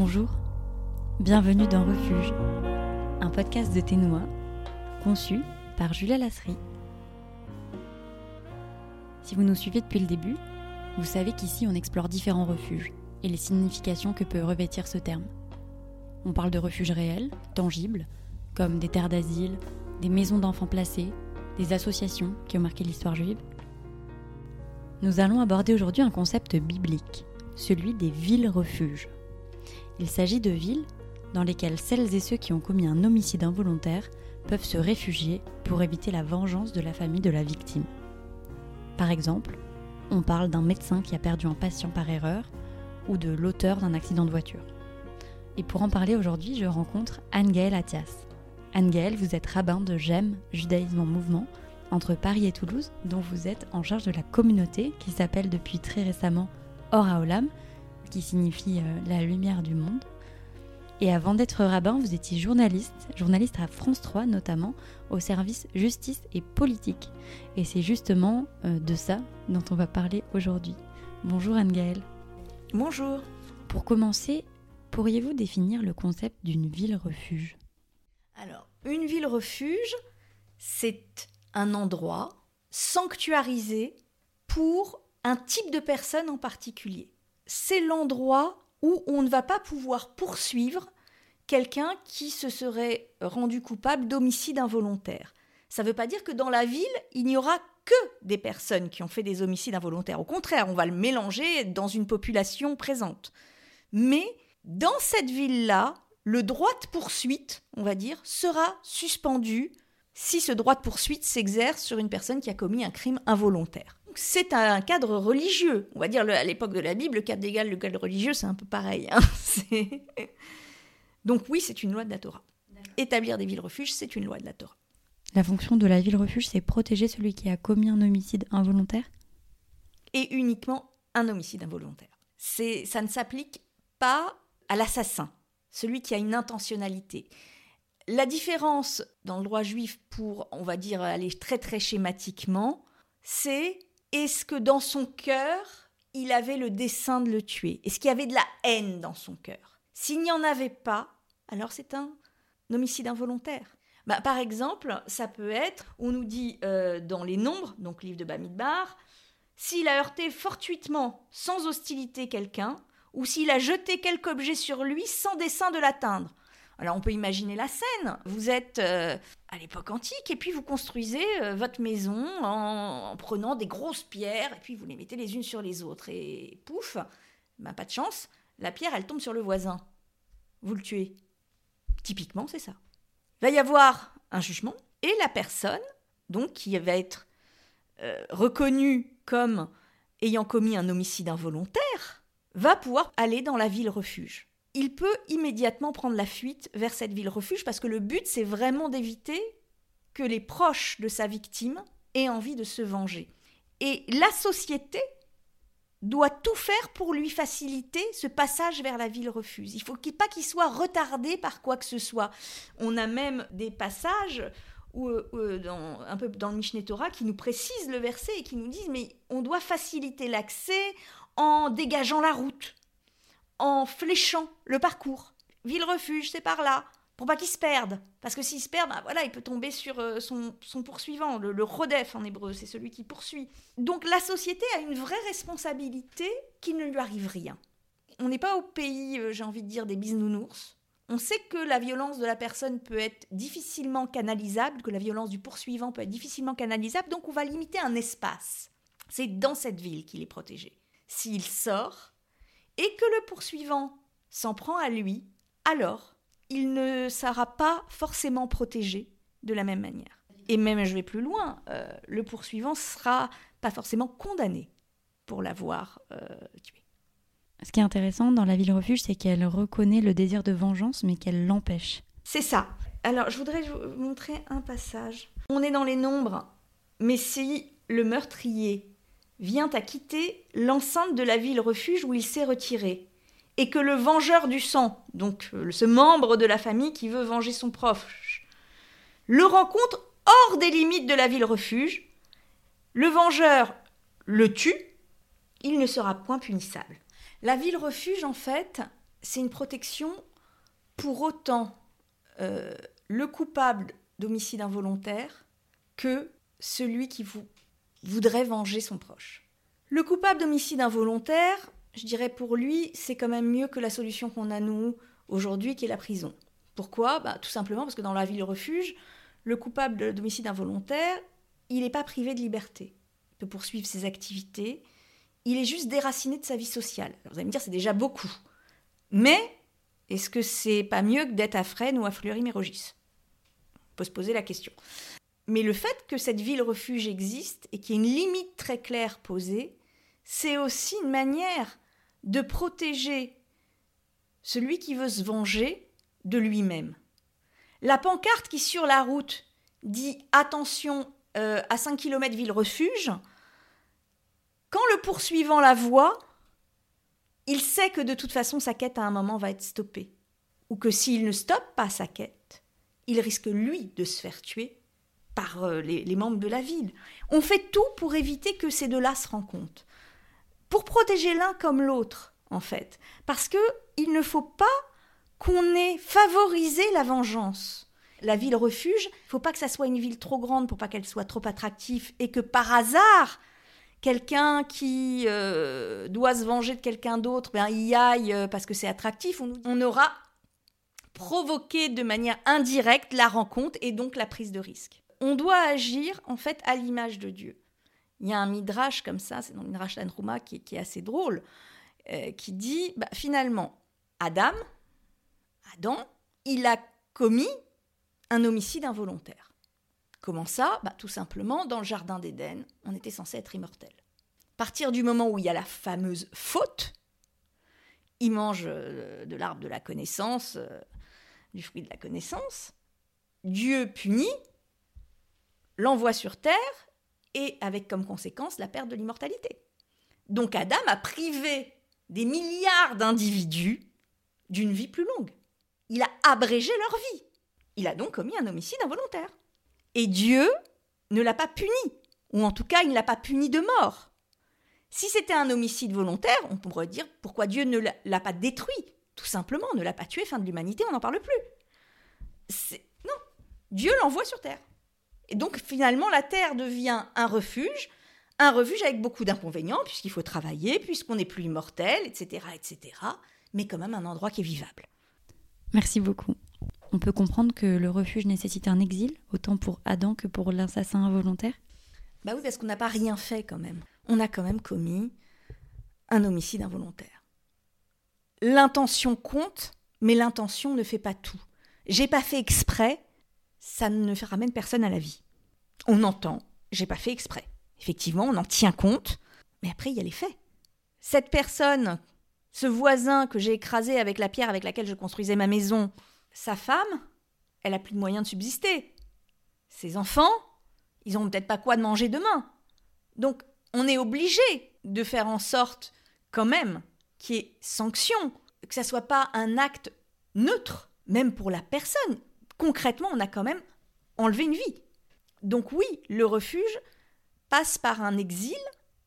Bonjour, bienvenue dans Refuge, un podcast de Ténois conçu par Julia Lasserie. Si vous nous suivez depuis le début, vous savez qu'ici on explore différents refuges et les significations que peut revêtir ce terme. On parle de refuges réels, tangibles, comme des terres d'asile, des maisons d'enfants placés, des associations qui ont marqué l'histoire juive. Nous allons aborder aujourd'hui un concept biblique, celui des villes-refuges. Il s'agit de villes dans lesquelles celles et ceux qui ont commis un homicide involontaire peuvent se réfugier pour éviter la vengeance de la famille de la victime. Par exemple, on parle d'un médecin qui a perdu un patient par erreur ou de l'auteur d'un accident de voiture. Et pour en parler aujourd'hui, je rencontre Anne-Gaëlle Athias. Anne-Gaëlle, vous êtes rabbin de GEM, Judaïsme en Mouvement, entre Paris et Toulouse, dont vous êtes en charge de la communauté qui s'appelle depuis très récemment Or Olam, qui signifie euh, la lumière du monde. Et avant d'être rabbin, vous étiez journaliste, journaliste à France 3 notamment, au service justice et politique. Et c'est justement euh, de ça dont on va parler aujourd'hui. Bonjour Anne-Gaëlle. Bonjour. Pour commencer, pourriez-vous définir le concept d'une ville-refuge Alors, une ville-refuge, c'est un endroit sanctuarisé pour un type de personne en particulier. C'est l'endroit où on ne va pas pouvoir poursuivre quelqu'un qui se serait rendu coupable d'homicide involontaire. Ça ne veut pas dire que dans la ville, il n'y aura que des personnes qui ont fait des homicides involontaires. Au contraire, on va le mélanger dans une population présente. Mais dans cette ville-là, le droit de poursuite, on va dire, sera suspendu si ce droit de poursuite s'exerce sur une personne qui a commis un crime involontaire c'est un cadre religieux. On va dire à l'époque de la Bible, le cadre légal, le cadre religieux, c'est un peu pareil. Hein. Donc oui, c'est une loi de la Torah. Établir des villes-refuges, c'est une loi de la Torah. La fonction de la ville-refuge, c'est protéger celui qui a commis un homicide involontaire? Et uniquement un homicide involontaire. Ça ne s'applique pas à l'assassin, celui qui a une intentionnalité. La différence dans le droit juif pour, on va dire, aller très très schématiquement, c'est est-ce que dans son cœur, il avait le dessein de le tuer? Est-ce qu'il y avait de la haine dans son cœur? S'il n'y en avait pas, alors c'est un homicide involontaire. Bah, par exemple, ça peut être, on nous dit euh, dans les nombres, donc livre de Bamidbar, s'il a heurté fortuitement, sans hostilité quelqu'un, ou s'il a jeté quelque objet sur lui sans dessein de l'atteindre. Alors on peut imaginer la scène. Vous êtes euh, à l'époque antique et puis vous construisez euh, votre maison en, prenant des grosses pierres et puis vous les mettez les unes sur les autres. Et pouf, ben, pas de chance, la pierre elle tombe sur le voisin. Vous le tuez. Typiquement c'est ça. Il va y avoir un jugement et la personne, donc qui va être euh, reconnue comme ayant commis un homicide involontaire, va pouvoir aller dans la ville refuge il peut immédiatement prendre la fuite vers cette ville refuge parce que le but, c'est vraiment d'éviter que les proches de sa victime aient envie de se venger. Et la société doit tout faire pour lui faciliter ce passage vers la ville refuge. Il faut pas qu'il soit retardé par quoi que ce soit. On a même des passages euh, dans, un peu dans le Mishneh Torah qui nous précisent le verset et qui nous disent mais on doit faciliter l'accès en dégageant la route en fléchant le parcours. Ville-refuge, c'est par là, pour pas qu'il se perde. Parce que s'il se perd, bah voilà, il peut tomber sur euh, son, poursuivant, le, le rodef en hébreu, c'est celui qui poursuit. Donc la société a une vraie responsabilité qu'il ne lui arrive rien. On n'est pas au pays, euh, j'ai envie de dire, des bisounours. On sait que la violence de la personne peut être difficilement canalisable, que la violence du poursuivant peut être difficilement canalisable, donc on va limiter un espace. C'est dans cette ville qu'il est protégé. S'il sort, et que le poursuivant s'en prend à lui, alors il ne sera pas forcément protégé de la même manière. Et même, je vais plus loin, euh, le poursuivant sera pas forcément condamné pour l'avoir euh, tué. Ce qui est intéressant dans la ville refuge, c'est qu'elle reconnaît le désir de vengeance, mais qu'elle l'empêche. C'est ça. Alors, je voudrais vous montrer un passage. On est dans les nombres, mais si le meurtrier vient à quitter l'enceinte de la ville refuge où il s'est retiré, et que le vengeur du sang, donc euh, ce membre de la famille qui veut venger son proche, le rencontre hors des limites de la ville refuge, le vengeur le tue, il ne sera point punissable. La ville refuge, en fait, c'est une protection pour autant euh, le coupable d'homicide involontaire que celui qui vous voudrait venger son proche. Le coupable d'homicide involontaire, je dirais pour lui, c'est quand même mieux que la solution qu'on a nous aujourd'hui, qui est la prison. Pourquoi? Bah, Tout simplement parce que dans la ville refuge, le coupable d'homicide involontaire, il n'est pas privé de liberté. Il peut poursuivre ses activités. Il est juste déraciné de sa vie sociale. vous allez me dire, c'est déjà beaucoup. Mais est-ce que c'est pas mieux que d'être à Fresnes ou à Fleury-Mérogis? On peut se poser la question. Mais le fait que cette ville refuge existe et qu'il y ait une limite très claire posée, c'est aussi une manière de protéger celui qui veut se venger de lui-même. La pancarte qui sur la route dit attention euh, à 5 km ville refuge, quand le poursuivant la voit, il sait que de toute façon sa quête à un moment va être stoppée. Ou que s'il ne stoppe pas sa quête, il risque lui de se faire tuer par euh, les, les membres de la ville. On fait tout pour éviter que ces deux-là se rencontrent. Pour protéger l'un comme l'autre, en fait. Parce que il ne faut pas qu'on ait favorisé la vengeance. La ville refuge, il faut pas que ça soit une ville trop grande pour pas qu'elle soit trop attractive et que par hasard, quelqu'un qui euh, doit se venger de quelqu'un d'autre, ben, y aille euh, parce que c'est attractif, on, aura provoqué de manière indirecte la rencontre et donc la prise de risque. On doit agir en fait à l'image de Dieu. Il y a un midrash comme ça, c'est dans le midrash d'Anrouma qui, est assez drôle, euh, qui dit bah, finalement, Adam, Adam, il a commis un homicide involontaire. Comment ça? Bah, Tout simplement, dans le Jardin d'Éden, on était censé être immortel. À partir du moment où il y a la fameuse faute, il mange euh, de l'arbre de la connaissance, euh, du fruit de la connaissance, Dieu punit, l'envoie sur terre, et avec comme conséquence la perte de l'immortalité. Donc Adam a privé des milliards d'individus d'une vie plus longue. Il a abrégé leur vie. Il a donc commis un homicide involontaire. Et Dieu ne l'a pas puni, ou en tout cas il ne l'a pas puni de mort. Si c'était un homicide volontaire, on pourrait dire pourquoi Dieu ne l'a pas détruit, tout simplement, ne l'a pas tué, fin de l'humanité, on n'en parle plus. Non, Dieu l'envoie sur Terre. Et donc finalement la Terre devient un refuge, un refuge avec beaucoup d'inconvénients, puisqu'il faut travailler, puisqu'on n'est plus immortel, etc., etc., mais quand même un endroit qui est vivable. Merci beaucoup. On peut comprendre que le refuge nécessite un exil, autant pour Adam que pour l'assassin involontaire? Bah oui, parce qu'on n'a pas rien fait quand même. On a quand même commis un homicide involontaire. L'intention compte, mais l'intention ne fait pas tout. J'ai pas fait exprès, ça ne ramène personne à la vie. On entend, j'ai pas fait exprès. Effectivement, on en tient compte, mais après il y a les faits. Cette personne, ce voisin que j'ai écrasé avec la pierre avec laquelle je construisais ma maison, sa femme, elle a plus de moyens de subsister. Ses enfants, ils n'ont peut-être pas quoi de manger demain. Donc, on est obligé de faire en sorte, quand même, qu'il y ait sanction, que ça soit pas un acte neutre, même pour la personne. Concrètement, on a quand même enlevé une vie. Donc oui, le refuge passe par un exil,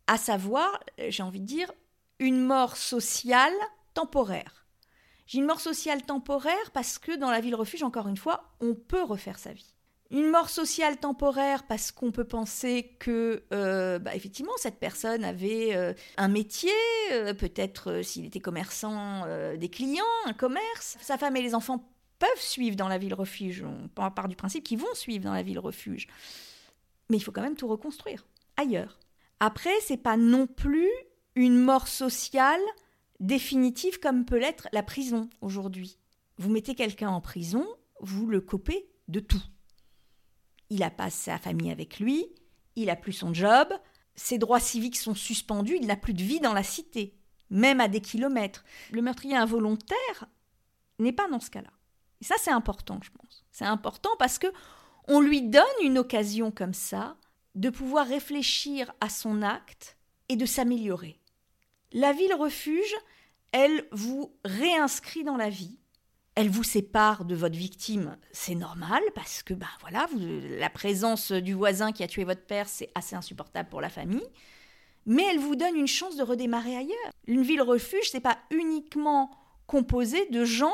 à savoir, j'ai envie de dire, une mort sociale temporaire. J'ai une mort sociale temporaire parce que dans la ville refuge, encore une fois, on peut refaire sa vie. Une mort sociale temporaire parce qu'on peut penser que, euh, bah, effectivement, cette personne avait euh, un métier, euh, peut-être s'il était commerçant, des clients, un commerce. Sa femme et les enfants peuvent suivre dans la ville refuge. On part du principe qu'ils vont suivre dans la ville refuge. Mais il faut quand même tout reconstruire ailleurs. Après, c'est pas non plus une mort sociale définitive comme peut l'être la prison aujourd'hui. Vous mettez quelqu'un en prison, vous le copez de tout. Il a pas sa famille avec lui, il a plus son job, ses droits civiques sont suspendus, il n'a plus de vie dans la cité, même à des kilomètres. Le meurtrier involontaire n'est pas dans ce cas-là. Et ça, c'est important, je pense. C'est important parce que on lui donne une occasion comme ça de pouvoir réfléchir à son acte et de s'améliorer. La ville refuge, elle vous réinscrit dans la vie. Elle vous sépare de votre victime, c'est normal parce que ben voilà, la présence du voisin qui a tué votre père, c'est assez insupportable pour la famille. Mais elle vous donne une chance de redémarrer ailleurs. Une ville refuge, c'est pas uniquement composé de gens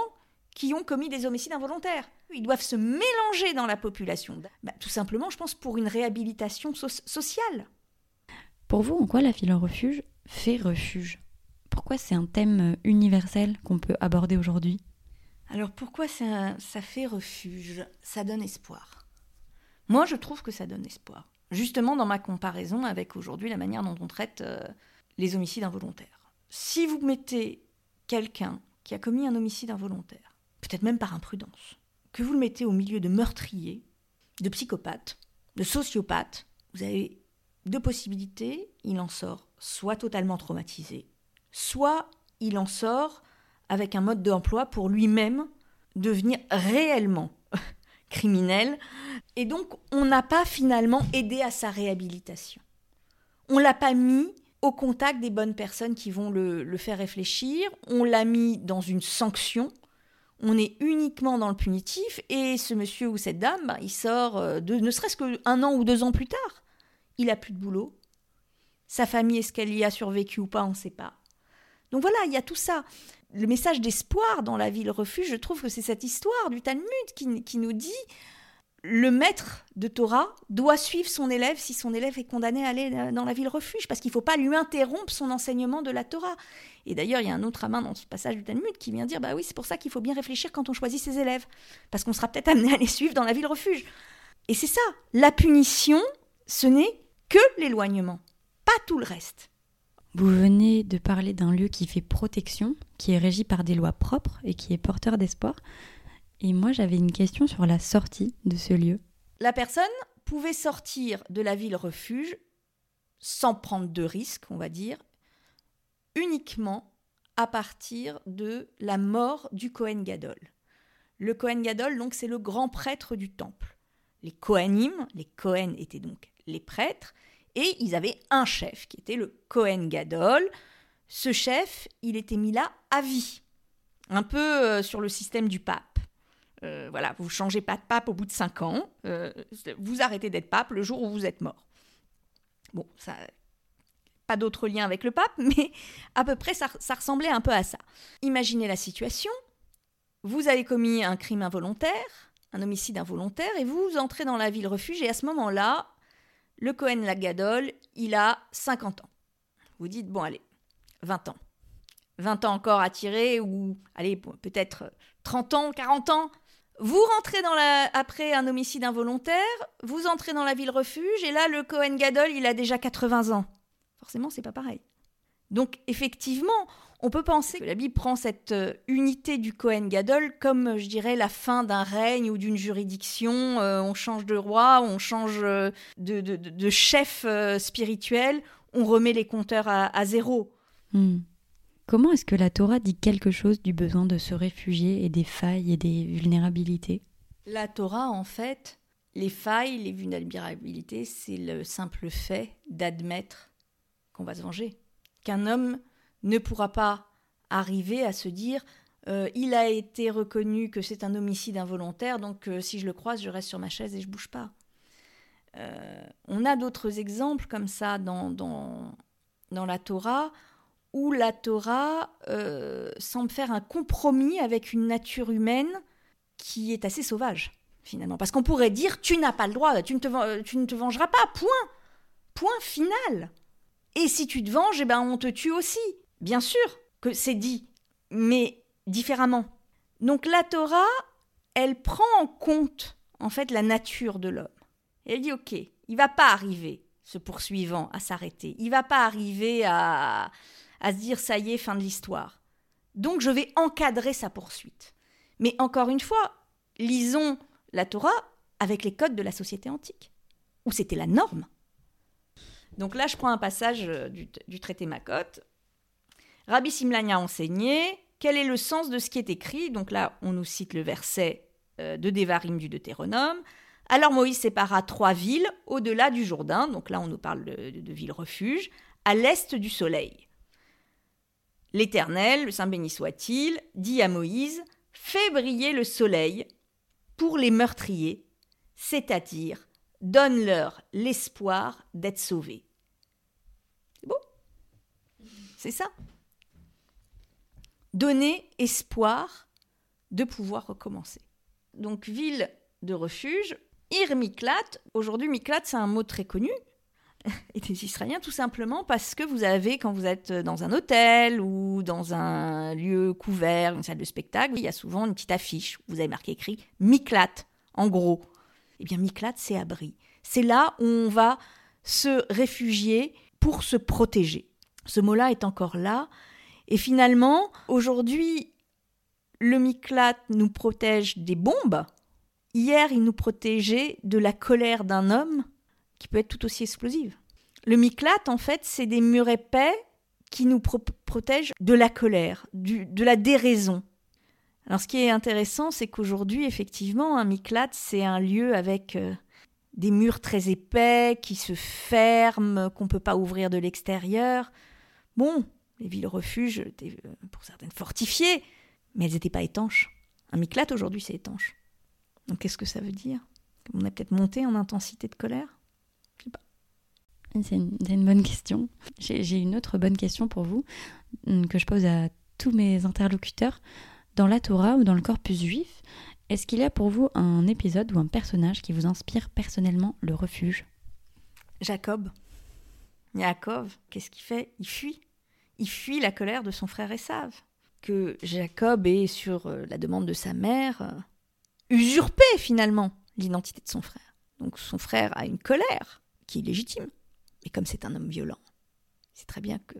qui ont commis des homicides involontaires. Ils doivent se mélanger dans la population. Bah, tout simplement, je pense, pour une réhabilitation sociale. Pour vous, en quoi la ville refuge fait refuge? Pourquoi c'est un thème universel qu'on peut aborder aujourd'hui? Alors pourquoi ça, ça fait refuge? Ça donne espoir. Moi, je trouve que ça donne espoir. Justement, dans ma comparaison avec aujourd'hui la manière dont on traite euh, les homicides involontaires. Si vous mettez quelqu'un qui a commis un homicide involontaire, peut-être même par imprudence, que vous le mettez au milieu de meurtriers, de psychopathes, de sociopathes, vous avez deux possibilités. Il en sort soit totalement traumatisé, soit il en sort avec un mode d'emploi pour lui-même devenir réellement criminel. Et donc, on n'a pas finalement aidé à sa réhabilitation. On l'a pas mis au contact des bonnes personnes qui vont le, faire réfléchir. On l'a mis dans une sanction. On est uniquement dans le punitif. Et ce monsieur ou cette dame, ben, il sort euh, ne serait-ce qu'un an ou deux ans plus tard. Il a plus de boulot. Sa famille, est-ce qu'elle y a survécu ou pas On ne sait pas. Donc voilà, il y a tout ça. Le message d'espoir dans la ville refuge, je trouve que c'est cette histoire du Talmud qui nous dit le maître de Torah doit suivre son élève si son élève est condamné à aller euh, dans la ville refuge, parce qu'il ne faut pas lui interrompre son enseignement de la Torah. Et d'ailleurs, il y a un autre amin dans ce passage du Talmud qui vient dire, bah oui, c'est pour ça qu'il faut bien réfléchir quand on choisit ses élèves, parce qu'on sera peut-être amené à les suivre dans la ville refuge. Et c'est ça, la punition, ce n'est que l'éloignement, pas tout le reste. Vous venez de parler d'un lieu qui fait protection, qui est régi par des lois propres et qui est porteur d'espoir. Et moi, j'avais une question sur la sortie de ce lieu. La personne pouvait sortir de la ville refuge sans prendre de risques, on va dire, uniquement à partir de la mort du Kohen Gadol. Le Kohen Gadol, donc, c'est le grand prêtre du temple. Les Kohanim, les Kohen étaient donc les prêtres, et ils avaient un chef qui était le Kohen Gadol. Ce chef, il était mis là à vie, un peu euh, sur le système du pape. Euh, voilà, vous changez pas de pape au bout de cinq ans, euh, vous arrêtez d'être pape le jour où vous êtes mort. Bon, ça, pas d'autre lien avec le pape, mais à peu près ça, ça, ressemblait un peu à ça. Imaginez la situation, vous avez commis un crime involontaire, un homicide involontaire, et vous entrez dans la ville refuge, et à ce moment-là, le Cohen Lagadol, il a 50 ans. Vous dites, bon allez, 20 ans. 20 ans encore à tirer, ou allez, peut-être 30 ans, 40 ans. Vous rentrez après un homicide involontaire, vous entrez dans la ville refuge, et là, le Cohen Gadol, il a déjà 80 ans. Forcément, c'est pas pareil. Donc, effectivement, on peut penser que la Bible prend cette euh, unité du Cohen Gadol comme, je dirais, la fin d'un règne ou d'une juridiction. Euh, on change de roi, on change euh, de, chef spirituel, on remet les compteurs à, zéro. Hmm. Comment est-ce que la Torah dit quelque chose du besoin de se réfugier et des failles et des vulnérabilités? La Torah, en fait, les failles, les vulnérabilités, c'est le simple fait d'admettre qu'on va se venger. Qu'un homme ne pourra pas arriver à se dire euh, il a été reconnu que c'est un homicide involontaire, donc euh, si je le croise, je reste sur ma chaise et je bouge pas. Euh, on a d'autres exemples comme ça dans, dans, dans la Torah où la Torah euh, semble faire un compromis avec une nature humaine qui est assez sauvage, finalement. Parce qu'on pourrait dire, tu n'as pas le droit, tu ne, te, tu ne te vengeras pas, point. Point final. Et si tu te venges, eh ben, on te tue aussi. Bien sûr que c'est dit, mais différemment. Donc la Torah, elle prend en compte, en fait, la nature de l'homme. Elle dit, ok, il va pas arriver, ce poursuivant, à s'arrêter. Il va pas arriver à, à se dire ça y est, fin de l'histoire. Donc je vais encadrer sa poursuite. Mais encore une fois, lisons la Torah avec les codes de la société antique, où c'était la norme. Donc là, je prends un passage euh, du, traité Makot. Rabbi Simlani a enseigné quel est le sens de ce qui est écrit? Donc là, on nous cite le verset euh, de Devarim du Deutéronome. Alors Moïse sépara trois villes au-delà du Jourdain, donc là on nous parle de, de villes refuges, à l'est du soleil. L'Éternel, le Saint béni soit-il, dit à Moïse Fais briller le soleil pour les meurtriers, c'est-à-dire donne-leur l'espoir d'être sauvés. C'est bon C'est ça? donner espoir de pouvoir recommencer. Donc ville de refuge, Ir Miklat, aujourd'hui Miklat c'est un mot très connu, et des Israéliens tout simplement parce que vous avez, quand vous êtes dans un hôtel ou dans un lieu couvert, une salle de spectacle, il y a souvent une petite affiche, vous avez marqué écrit Miklat, en gros. Eh bien Miklat c'est abri. C'est là où on va se réfugier pour se protéger. Ce mot-là est encore là. Et finalement, aujourd'hui, le Miklat nous protège des bombes. Hier, il nous protégeait de la colère d'un homme qui peut être tout aussi explosive. Le Miklat, en fait, c'est des murs épais qui nous protègent de la colère, de la déraison. Alors, ce qui est intéressant, c'est qu'aujourd'hui, effectivement, un Miklat, c'est un lieu avec euh, des murs très épais qui se ferment, qu'on ne peut pas ouvrir de l'extérieur. Bon, les villes refuges étaient euh, pour certaines fortifiées, mais elles n'étaient pas étanches. Un miklat aujourd'hui, c'est étanche. Donc qu'est-ce que ça veut dire? On a peut-être monté en intensité de colère? C'est une, une, bonne question. J'ai une autre bonne question pour vous hum, que je pose à tous mes interlocuteurs. Dans la Torah ou dans le corpus juif, est-ce qu'il y a pour vous un épisode ou un personnage qui vous inspire personnellement le refuge? Jacob. Jacob, qu'est-ce qu'il fait? Il fuit. Il fuit la colère de son frère Esav. Que Jacob est, sur euh, la demande de sa mère, euh, usurpé finalement l'identité de son frère. Donc son frère a une colère qui est légitime. Mais comme c'est un homme violent, c'est très bien que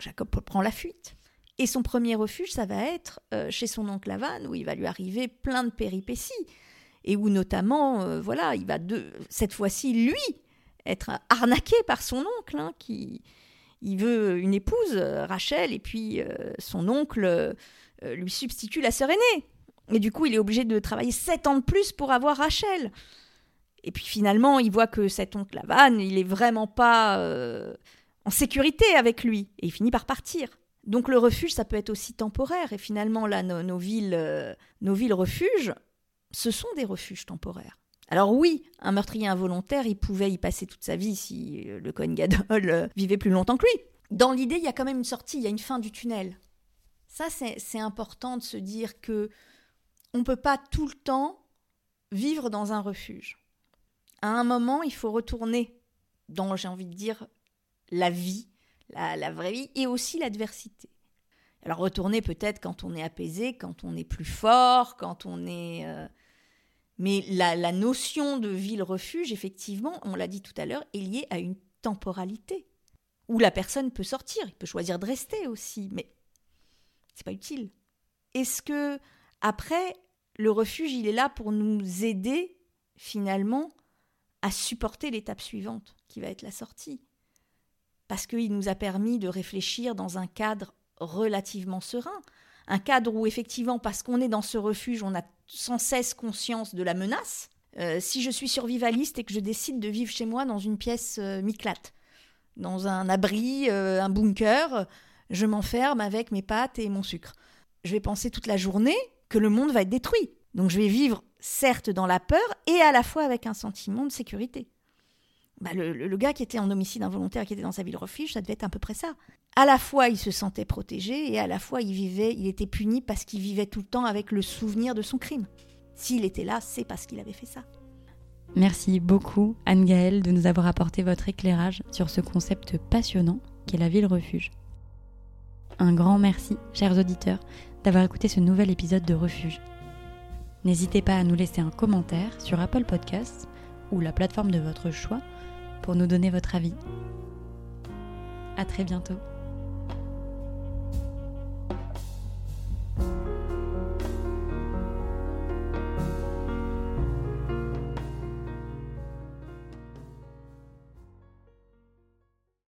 Jacob prend la fuite. Et son premier refuge, ça va être euh, chez son oncle Lavan, où il va lui arriver plein de péripéties. Et où notamment, euh, voilà, il va cette fois-ci, lui, être arnaqué par son oncle, hein, qui il veut une épouse, euh, Rachel, et puis son oncle lui substitue la sœur aînée. Et du coup, il est obligé de travailler sept ans de plus pour avoir Rachel. Et puis finalement, il voit que cet oncle Lavan, il est vraiment pas en sécurité avec lui. Et il finit par partir. Donc le refuge, ça peut être aussi temporaire. Et finalement, là, nos, villes, euh, nos villes refuges, ce sont des refuges temporaires. Alors oui, un meurtrier involontaire, il pouvait y passer toute sa vie si euh, le Cohen Gadol euh, vivait plus longtemps que lui. Dans l'idée, il y a quand même une sortie, il y a une fin du tunnel. Ça, c'est important de se dire que on peut pas tout le temps vivre dans un refuge. À un moment, il faut retourner dans, j'ai envie de dire, la vie, la, vraie vie, et aussi l'adversité. Alors retourner peut-être quand on est apaisé, quand on est plus fort, quand on est... Euh, mais la, la, notion de ville-refuge, effectivement, on l'a dit tout à l'heure, est liée à une temporalité, où la personne peut sortir, il peut choisir de rester aussi, mais c'est pas utile. Est-ce que, après, le refuge, il est là pour nous aider, finalement, à supporter l'étape suivante, qui va être la sortie parce qu'il nous a permis de réfléchir dans un cadre relativement serein, un cadre où effectivement, parce qu'on est dans ce refuge, on a sans cesse conscience de la menace. Euh, si je suis survivaliste et que je décide de vivre chez moi dans une pièce euh, mi-clate, dans un abri, euh, un bunker, je m'enferme avec mes pâtes et mon sucre. Je vais penser toute la journée que le monde va être détruit. Donc je vais vivre certes dans la peur et à la fois avec un sentiment de sécurité. Bah, le, gars qui était en homicide involontaire, qui était dans sa ville refuge, ça devait être à peu près ça. À la fois, il se sentait protégé et à la fois, il vivait, il était puni parce qu'il vivait tout le temps avec le souvenir de son crime. S'il était là, c'est parce qu'il avait fait ça. Merci beaucoup, Anne-Gaëlle, de nous avoir apporté votre éclairage sur ce concept passionnant qu'est la ville refuge. Un grand merci, chers auditeurs, d'avoir écouté ce nouvel épisode de Refuge. N'hésitez pas à nous laisser un commentaire sur Apple Podcasts ou la plateforme de votre choix pour nous donner votre avis. À très bientôt.